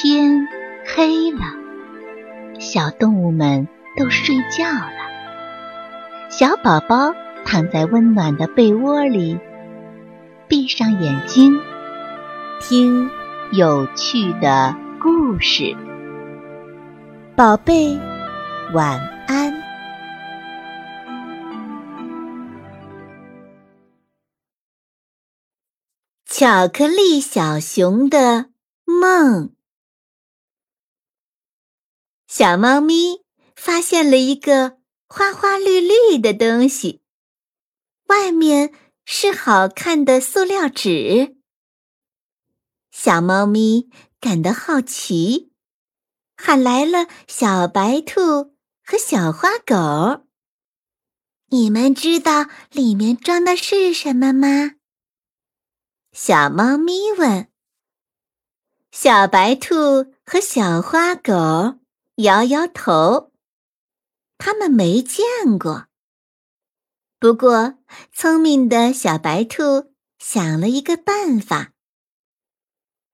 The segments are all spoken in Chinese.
天黑了，小动物们都睡觉了。小宝宝躺在温暖的被窝里，闭上眼睛，听有趣的故事。宝贝，晚安。巧克力小熊的梦。小猫咪发现了一个花花绿绿的东西，外面是好看的塑料纸。小猫咪感到好奇，喊来了小白兔和小花狗：“你们知道里面装的是什么吗？”小猫咪问：“小白兔和小花狗摇摇头，他们没见过。不过，聪明的小白兔想了一个办法。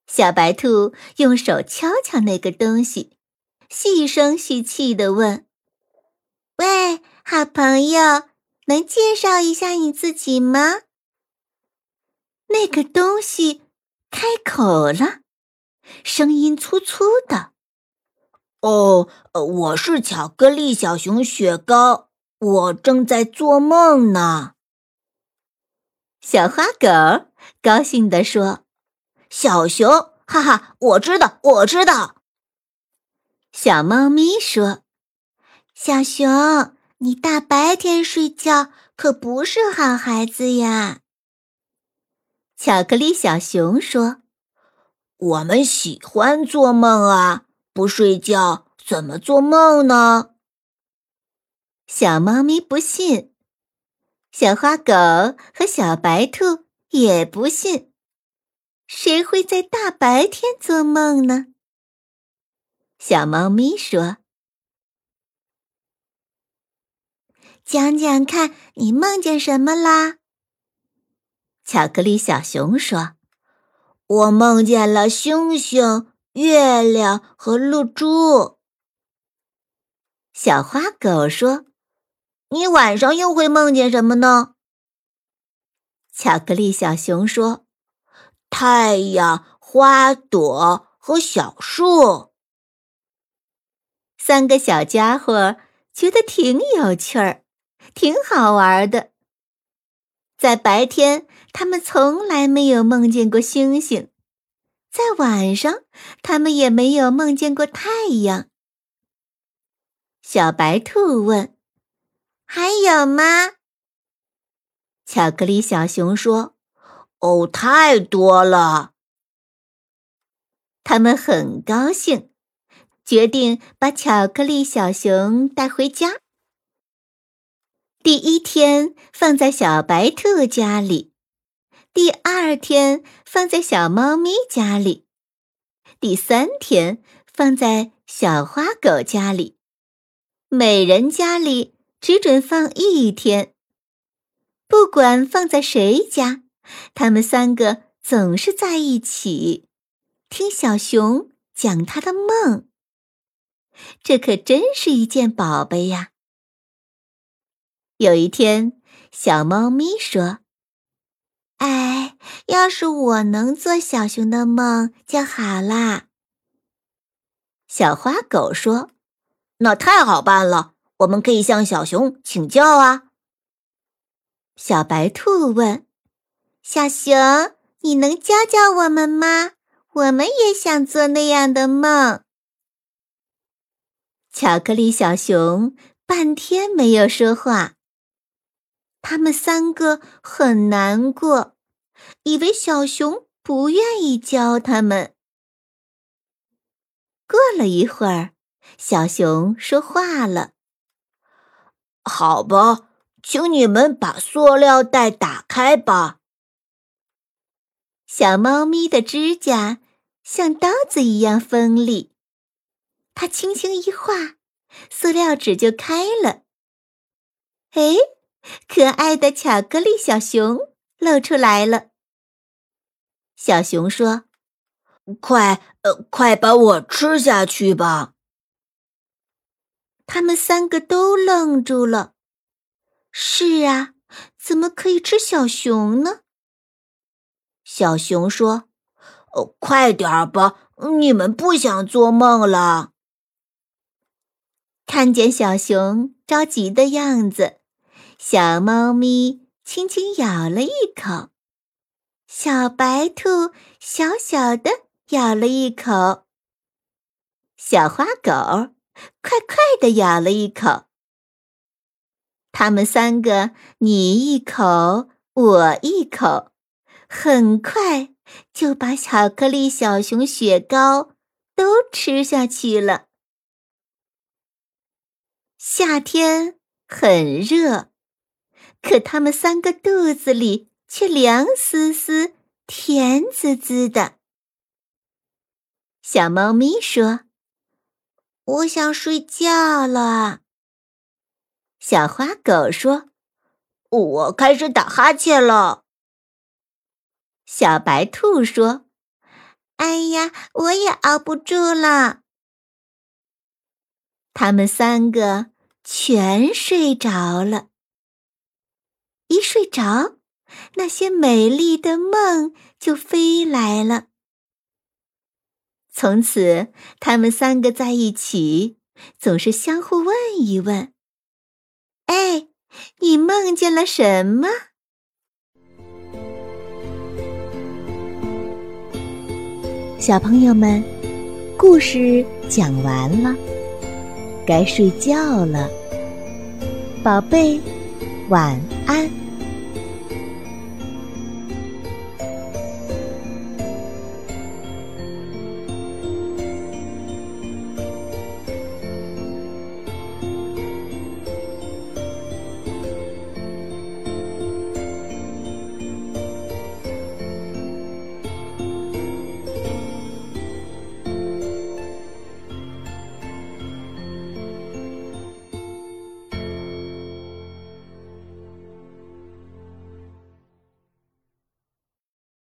小白兔用手敲敲那个东西，细声细气地问：‘喂，好朋友，能介绍一下你自己吗？’”那个东西开口了，声音粗粗的：“哦，我是巧克力小熊雪糕，我正在做梦呢。”小花狗高兴地说：“小熊，哈哈，我知道，我知道。”小猫咪说：“小熊，你大白天睡觉可不是好孩子呀。”巧克力小熊说：“我们喜欢做梦啊，不睡觉怎么做梦呢？”小猫咪不信，小花狗和小白兔也不信。谁会在大白天做梦呢？小猫咪说：“讲讲看，你梦见什么啦？”巧克力小熊说：“我梦见了星星、月亮和露珠。”小花狗说：“你晚上又会梦见什么呢？”巧克力小熊说：“太阳、花朵和小树。”三个小家伙觉得挺有趣儿，挺好玩的。在白天，他们从来没有梦见过星星；在晚上，他们也没有梦见过太阳。小白兔问：“还有吗？”巧克力小熊说：“哦，太多了。”他们很高兴，决定把巧克力小熊带回家。第一天放在小白兔家里，第二天放在小猫咪家里，第三天放在小花狗家里，每人家里只准放一天。不管放在谁家，他们三个总是在一起，听小熊讲他的梦。这可真是一件宝贝呀！有一天，小猫咪说：“哎，要是我能做小熊的梦就好啦。”小花狗说：“那太好办了，我们可以向小熊请教啊。”小白兔问：“小熊，你能教教我们吗？我们也想做那样的梦。”巧克力小熊半天没有说话。他们三个很难过，以为小熊不愿意教他们。过了一会儿，小熊说话了：“好吧，请你们把塑料袋打开吧。”小猫咪的指甲像刀子一样锋利，它轻轻一划，塑料纸就开了。哎！可爱的巧克力小熊露出来了。小熊说：“快，呃，快把我吃下去吧！他们三个都愣住了。是啊，怎么可以吃小熊呢？小熊说：“哦，快点儿吧，你们不想做梦了。”看见小熊着急的样子，小猫咪轻轻咬了一口，小白兔小小的咬了一口，小花狗快快的咬了一口。他们三个你一口我一口，很快就把巧克力小熊雪糕都吃下去了。夏天很热，可他们三个肚子里却凉丝丝、甜滋滋的。小猫咪说：“我想睡觉了。”小花狗说：“我开始打哈欠了。”小白兔说：“哎呀，我也熬不住了。”他们三个。全睡着了，一睡着，那些美丽的梦就飞来了。从此，他们三个在一起，总是相互问一问：“哎，你梦见了什么？”小朋友们，故事讲完了。该睡觉了，宝贝，晚安。